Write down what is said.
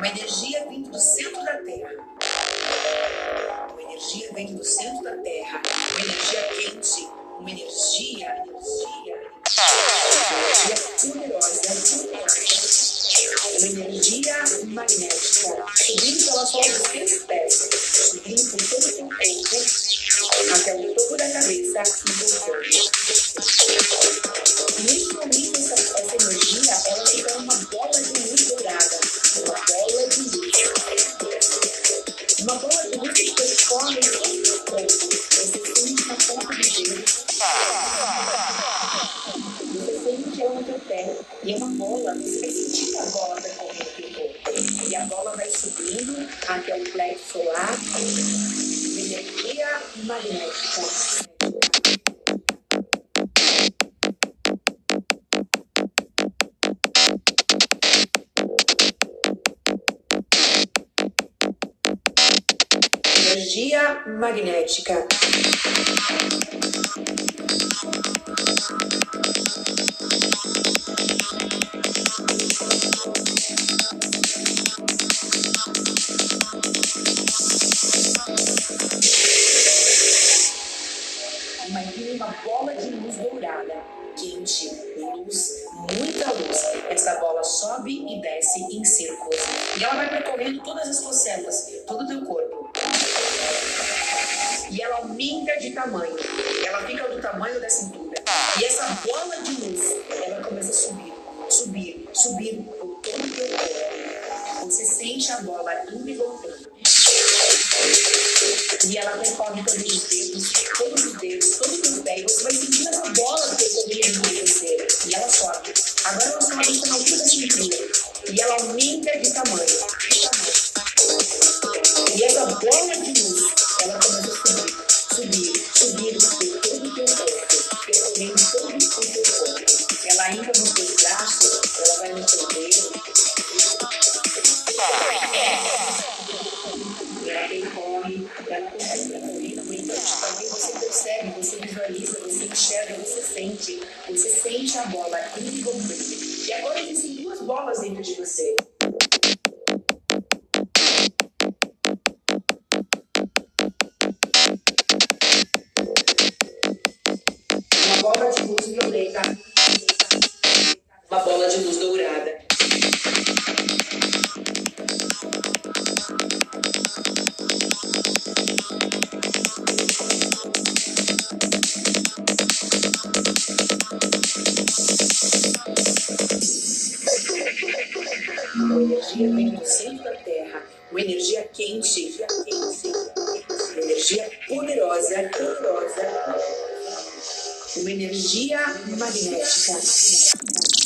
Uma energia vindo do centro da Terra. Uma energia vindo do centro da Terra. Uma energia quente. Uma energia, energia, energia poderosa. Uma energia magnética. Subindo pela sola dos pés. Subindo por todo o corpo. Até o topo da cabeça e voltando. E é uma bola, você vai sentir a bola percorrendo o corpo. E a bola vai subindo até o plexo solar. Energia magnética. Energia magnética. Quente, luz, muita luz. Essa bola sobe e desce em círculos. E ela vai percorrendo todas as tuas células, todo o teu corpo. E ela aumenta de tamanho. Ela fica do tamanho da cintura. E essa bola de luz, ela começa a subir, subir, subir por todo o teu corpo. Você sente a bola indo e voltando. E ela percorre todos os dedos, todos os dedos, todo o E você vai sentindo essa bola percorrendo por você. E ela sobe. Agora ela sobe está na altura da cintura. E ela aumenta de tamanho. De tamanho. E essa bola de luz, visualiza, você enxerga, você sente, você sente a bola e voltando. E agora existem duas bolas dentro de você. Uma bola de luz violeta. Uma energia vem do centro da Terra. Uma energia quente. Uma energia poderosa. Poderosa. Uma energia magnética.